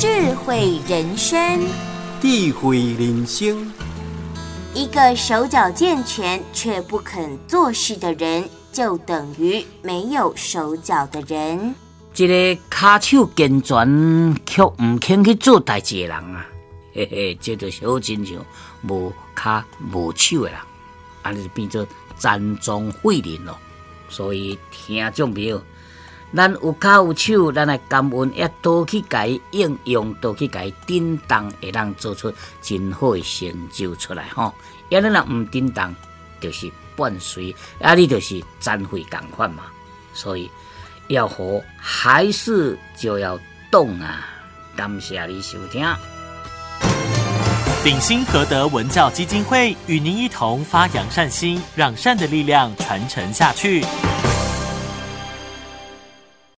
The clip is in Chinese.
智慧人生，智慧人生。一个手脚健全却不肯做事的人，就等于没有手脚的人。一个骹手健全却唔肯去做代志的人啊，嘿嘿，这就是好亲像无骹无手的人，安尼就变做残障废人咯。所以听众朋友，咱有骹有手，咱来感恩，也多去改应用，多去改叮当，会当做出真好的成就出来吼。要你若唔叮当，就是半随，啊，你就是残废共款嘛。所以。要活还是就要动啊！感谢你收听。鼎新和德文教基金会与您一同发扬善心，让善的力量传承下去。